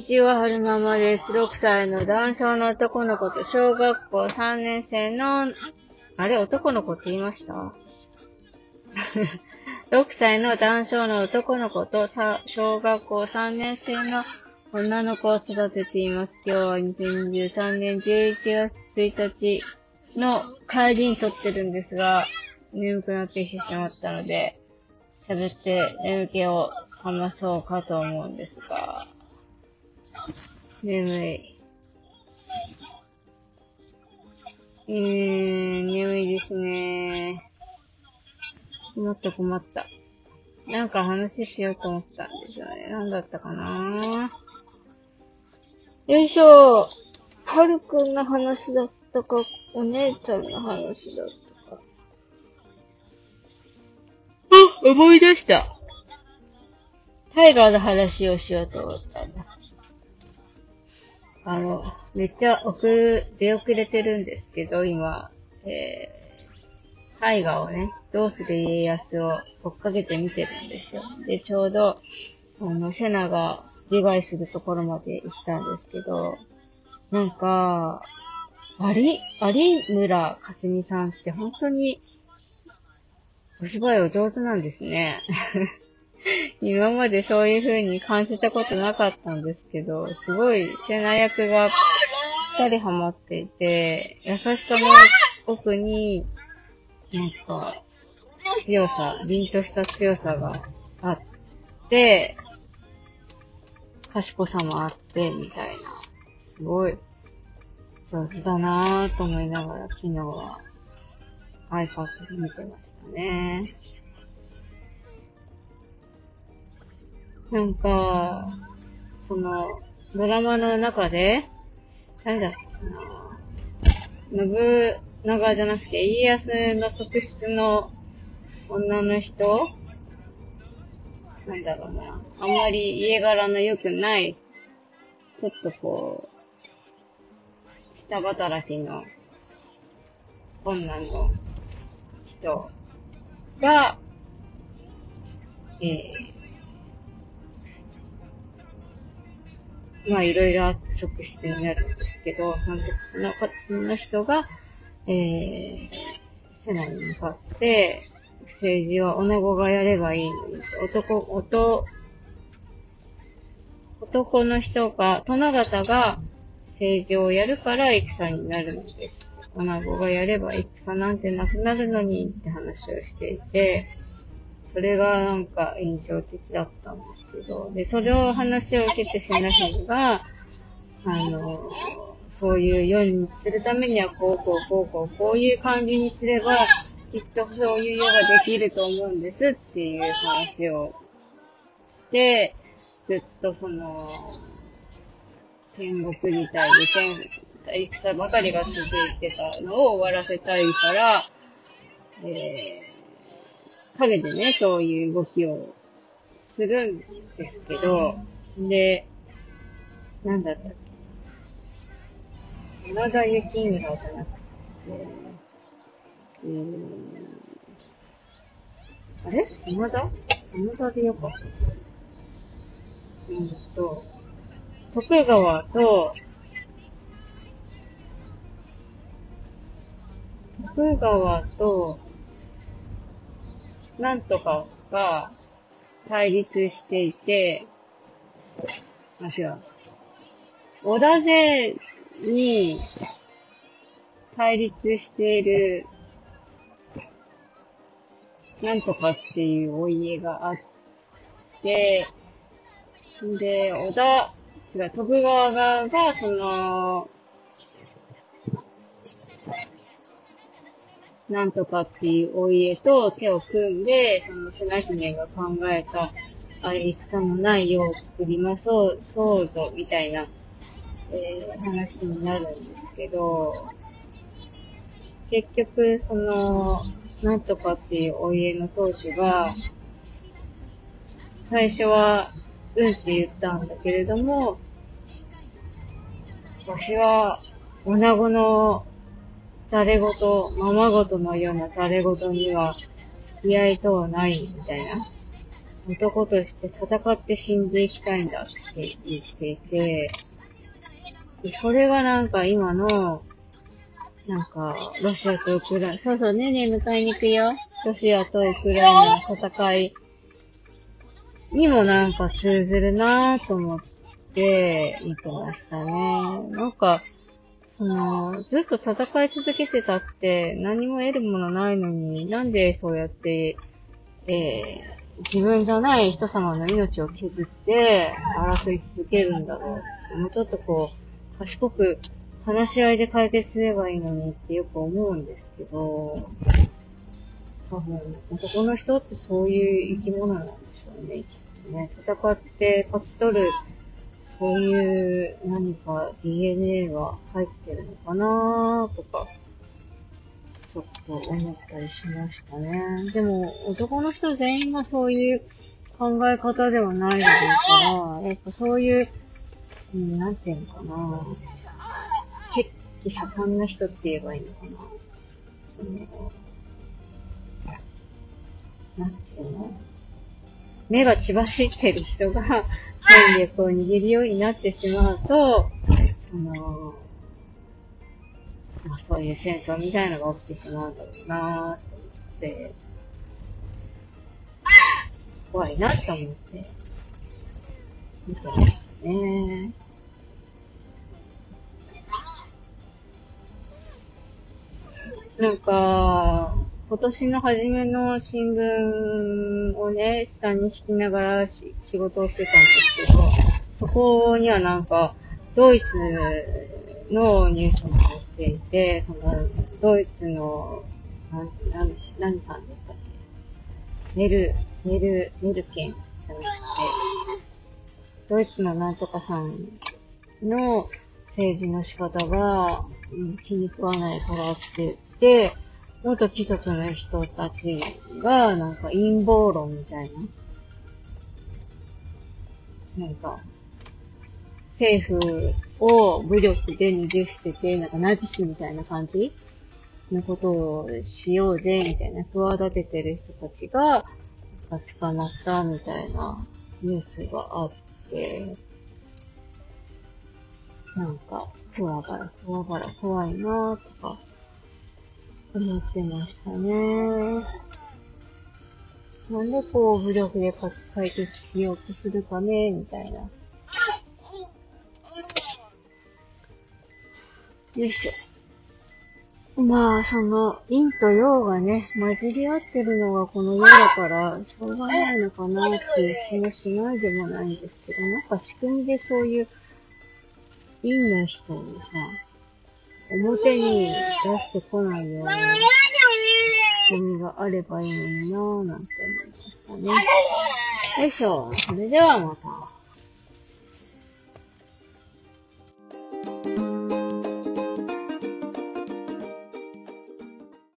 にちは、はるままです。6歳の男性の男の子と小学校3年生の、あれ、男の子って言いました ?6 歳の男性の男の子と小学校3年生の女の子を育てています。今日は2023年11月1日の帰りに撮ってるんですが、眠くなってきてしまったので、喋って眠気を話そうかと思うんですが、眠い。えー、眠いですね。もっと困った。なんか話しようと思ったんですよね。なんだったかなよいしょ。はるくんの話だったか、お姉ちゃんの話だったか。あ、思い出した。タイガーの話をしようと思ったんだ。あの、めっちゃ遅、出遅れてるんですけど、今、えー、タイガーをね、どうする家康を追っかけて見てるんですよ。で、ちょうど、あの、セナが自害するところまで行ったんですけど、なんか、有、有村かすみさんって本当に、お芝居お上手なんですね。今までそういう風に感じたことなかったんですけど、すごいセナ役がぴったりハマっていて、優しさの奥に、なんか、強さ、凛とした強さがあって、賢さもあって、みたいな。すごい、上手だなぁと思いながら昨日は iPad で見てましたね。なんか、その、ドラマの中で、誰だったかな信長じゃなくて、家康の側室の女の人？なんだろうな。あんまり家柄の良くない、ちょっとこう、下働きの女の人が、えー、まあいろいろあって側室になるんですけど、そのそのの人が、えー、セナに向かって、政治は女子がやればいいのに、男、男、男の人が、殿方が政治をやるから戦になるのです。女子がやれば戦なんてなくなるのにって話をしていて、それがなんか印象的だったんですけど、で、それを話を受けてセナ姫が、あの、そういう世にするためにはこうこうこうこうこういう感じにすれば、きっとそういう世ができると思うんですっていう話をして、ずっとその、戦国時代で戦、戦ばかりが続いてたのを終わらせたいから、えー、陰でね、そういう動きをするんですけど、で、なんだったっけ山田幸村じゃなくて、えー、あれ山田山田でよかった。うんと、徳川と、徳川と、なんとかが対立していて、あ、違う。織田勢に対立している、なんとかっていうお家があって、で、織田、違う、徳川側が、その、なんとかっていうお家と手を組んで、その瀬名姫が考えた、あれ、戦のない世を作りましょう、そうぞ、みたいな、えー、話になるんですけど、結局、その、なんとかっていうお家の当主が、最初は、うんって言ったんだけれども、わしは、女子のざれ言、ままごとのようなざれ言には、気合とはない、みたいな男として戦って死んでいきたいんだって言っていて、それがなんか今の、なんか、ロシアとウクライナ、そうそうねね迎えに行くよ。ロシアとウクライナの戦いにもなんか通ずるなぁと思って見てましたね。なんか、その、ずっと戦い続けてたって何も得るものないのに、なんでそうやって、えー、自分じゃない人様の命を削って争い続けるんだろう。もうちょっとこう、賢く話し合いで解決すればいいのにってよく思うんですけど、多分、男の人ってそういう生き物なんでしょうね。ね、戦って勝ち取る、そういう何か DNA が入ってるのかなとか、ちょっと思ったりしましたね。でも、男の人全員がそういう考え方ではないのですから、やっぱそういう、うん、なんていうのかな血気盛んな人って言えばいいのかな。そのなんていうの？目が血走ってる人が権力を握るようになってしまうと、あのまあ、そういう戦争みたいなのが起きてしまうんだろうなぁと思って、怖いなと思って、見てましたね。なんか、今年の初めの新聞をね、下に敷きながら仕事をしてたんですけど、そこにはなんか、ドイツのニュースも載っていて、その、ドイツの、なん、なん、何さんでしたっけ？ネル、ネル、ネルケンじゃなくて、ドイツのなんとかさんの政治の仕方が、うん、気に食わないからって言って、元貴族の人たちが、なんか陰謀論みたいな。なんか、政府を武力で逃げ捨てて、なんかナチスみたいな感じのことをしようぜ、みたいな、企ててる人たちが、捕まったみたいなニュースがあって、なんか、ふわがら、ふわがら怖いなとか、思ってましたね。なんでこう武力で解決しようとするかね、みたいな。よいしょ。まあ、その、陰と陽がね、混じり合ってるのがこの世だから、しょうがないのかなっていう気もしないでもないんですけど、なんか仕組みでそういう、陰の人にさ、表に出してこないような仕組みがあればいいのになぁ、なんて思いましたね。よいしょ。それではまた。